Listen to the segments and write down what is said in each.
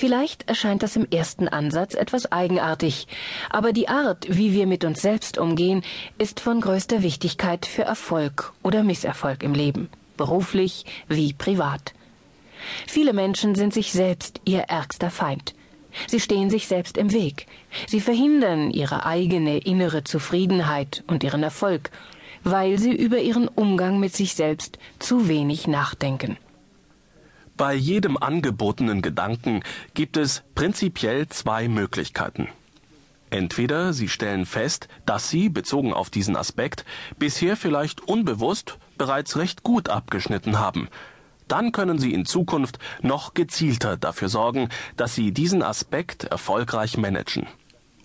Vielleicht erscheint das im ersten Ansatz etwas eigenartig, aber die Art, wie wir mit uns selbst umgehen, ist von größter Wichtigkeit für Erfolg oder Misserfolg im Leben, beruflich wie privat. Viele Menschen sind sich selbst ihr ärgster Feind. Sie stehen sich selbst im Weg. Sie verhindern ihre eigene innere Zufriedenheit und ihren Erfolg, weil sie über ihren Umgang mit sich selbst zu wenig nachdenken. Bei jedem angebotenen Gedanken gibt es prinzipiell zwei Möglichkeiten. Entweder Sie stellen fest, dass Sie, bezogen auf diesen Aspekt, bisher vielleicht unbewusst bereits recht gut abgeschnitten haben. Dann können Sie in Zukunft noch gezielter dafür sorgen, dass Sie diesen Aspekt erfolgreich managen.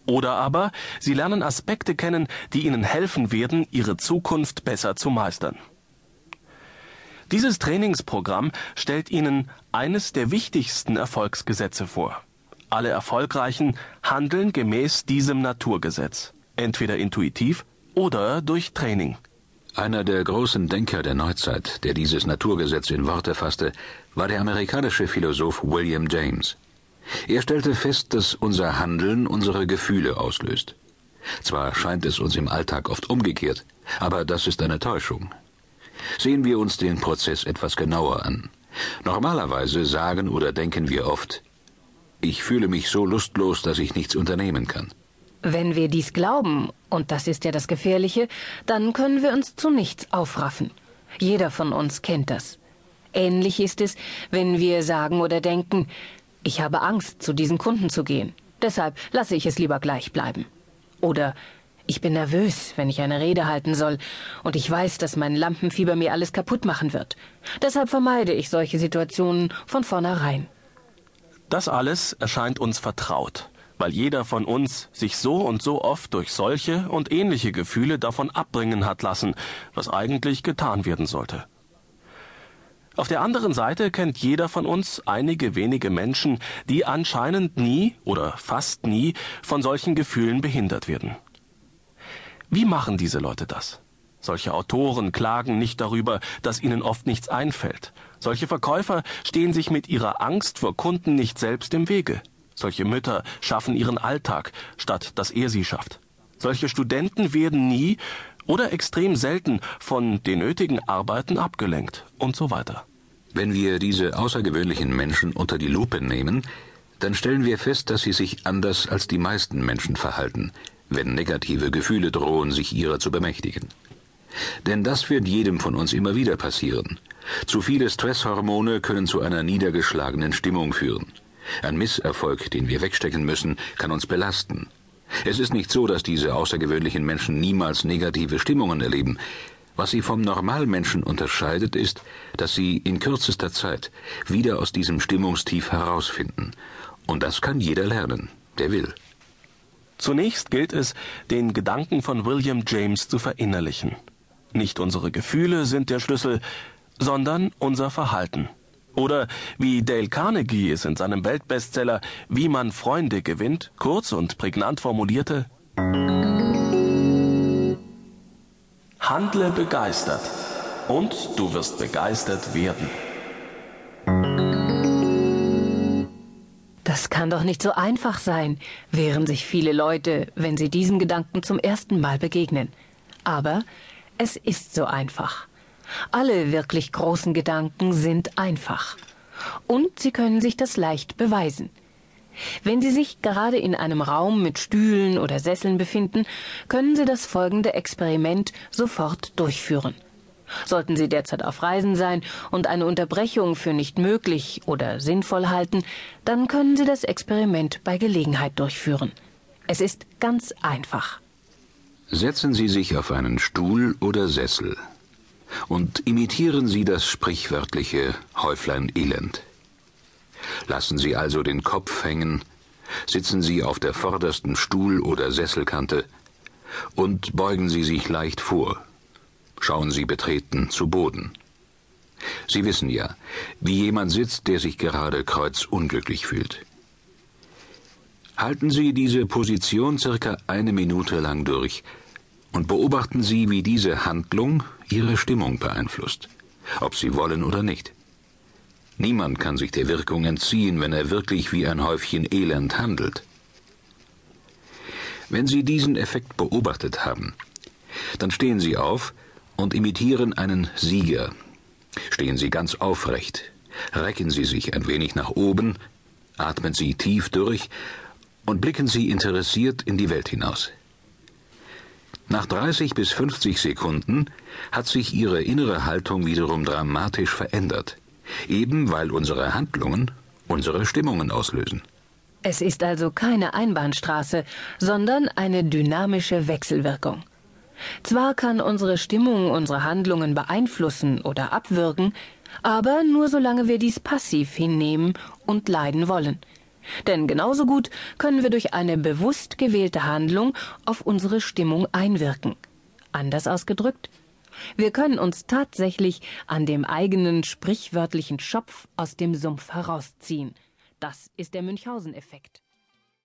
Oder aber Sie lernen Aspekte kennen, die Ihnen helfen werden, Ihre Zukunft besser zu meistern. Dieses Trainingsprogramm stellt Ihnen eines der wichtigsten Erfolgsgesetze vor. Alle Erfolgreichen handeln gemäß diesem Naturgesetz, entweder intuitiv oder durch Training. Einer der großen Denker der Neuzeit, der dieses Naturgesetz in Worte fasste, war der amerikanische Philosoph William James. Er stellte fest, dass unser Handeln unsere Gefühle auslöst. Zwar scheint es uns im Alltag oft umgekehrt, aber das ist eine Täuschung. Sehen wir uns den Prozess etwas genauer an. Normalerweise sagen oder denken wir oft, ich fühle mich so lustlos, dass ich nichts unternehmen kann. Wenn wir dies glauben, und das ist ja das Gefährliche, dann können wir uns zu nichts aufraffen. Jeder von uns kennt das. Ähnlich ist es, wenn wir sagen oder denken, ich habe Angst, zu diesen Kunden zu gehen. Deshalb lasse ich es lieber gleich bleiben. Oder ich bin nervös, wenn ich eine Rede halten soll, und ich weiß, dass mein Lampenfieber mir alles kaputt machen wird. Deshalb vermeide ich solche Situationen von vornherein. Das alles erscheint uns vertraut, weil jeder von uns sich so und so oft durch solche und ähnliche Gefühle davon abbringen hat lassen, was eigentlich getan werden sollte. Auf der anderen Seite kennt jeder von uns einige wenige Menschen, die anscheinend nie oder fast nie von solchen Gefühlen behindert werden. Wie machen diese Leute das? Solche Autoren klagen nicht darüber, dass ihnen oft nichts einfällt. Solche Verkäufer stehen sich mit ihrer Angst vor Kunden nicht selbst im Wege. Solche Mütter schaffen ihren Alltag, statt dass er sie schafft. Solche Studenten werden nie oder extrem selten von den nötigen Arbeiten abgelenkt und so weiter. Wenn wir diese außergewöhnlichen Menschen unter die Lupe nehmen, dann stellen wir fest, dass sie sich anders als die meisten Menschen verhalten wenn negative Gefühle drohen, sich ihrer zu bemächtigen. Denn das wird jedem von uns immer wieder passieren. Zu viele Stresshormone können zu einer niedergeschlagenen Stimmung führen. Ein Misserfolg, den wir wegstecken müssen, kann uns belasten. Es ist nicht so, dass diese außergewöhnlichen Menschen niemals negative Stimmungen erleben. Was sie vom Normalmenschen unterscheidet, ist, dass sie in kürzester Zeit wieder aus diesem Stimmungstief herausfinden. Und das kann jeder lernen, der will. Zunächst gilt es, den Gedanken von William James zu verinnerlichen. Nicht unsere Gefühle sind der Schlüssel, sondern unser Verhalten. Oder wie Dale Carnegie es in seinem Weltbestseller Wie man Freunde gewinnt, kurz und prägnant formulierte Handle begeistert und du wirst begeistert werden. Das kann doch nicht so einfach sein, wehren sich viele Leute, wenn sie diesem Gedanken zum ersten Mal begegnen. Aber es ist so einfach. Alle wirklich großen Gedanken sind einfach. Und sie können sich das leicht beweisen. Wenn Sie sich gerade in einem Raum mit Stühlen oder Sesseln befinden, können Sie das folgende Experiment sofort durchführen. Sollten Sie derzeit auf Reisen sein und eine Unterbrechung für nicht möglich oder sinnvoll halten, dann können Sie das Experiment bei Gelegenheit durchführen. Es ist ganz einfach. Setzen Sie sich auf einen Stuhl oder Sessel und imitieren Sie das sprichwörtliche Häuflein Elend. Lassen Sie also den Kopf hängen, sitzen Sie auf der vordersten Stuhl- oder Sesselkante und beugen Sie sich leicht vor schauen Sie betreten zu Boden. Sie wissen ja, wie jemand sitzt, der sich gerade kreuzunglücklich fühlt. Halten Sie diese Position circa eine Minute lang durch und beobachten Sie, wie diese Handlung Ihre Stimmung beeinflusst, ob Sie wollen oder nicht. Niemand kann sich der Wirkung entziehen, wenn er wirklich wie ein Häufchen Elend handelt. Wenn Sie diesen Effekt beobachtet haben, dann stehen Sie auf und imitieren einen Sieger. Stehen Sie ganz aufrecht, recken Sie sich ein wenig nach oben, atmen Sie tief durch und blicken Sie interessiert in die Welt hinaus. Nach 30 bis 50 Sekunden hat sich Ihre innere Haltung wiederum dramatisch verändert, eben weil unsere Handlungen unsere Stimmungen auslösen. Es ist also keine Einbahnstraße, sondern eine dynamische Wechselwirkung. Zwar kann unsere Stimmung unsere Handlungen beeinflussen oder abwirken, aber nur solange wir dies passiv hinnehmen und leiden wollen. Denn genauso gut können wir durch eine bewusst gewählte Handlung auf unsere Stimmung einwirken. Anders ausgedrückt, wir können uns tatsächlich an dem eigenen sprichwörtlichen Schopf aus dem Sumpf herausziehen. Das ist der Münchhausen-Effekt.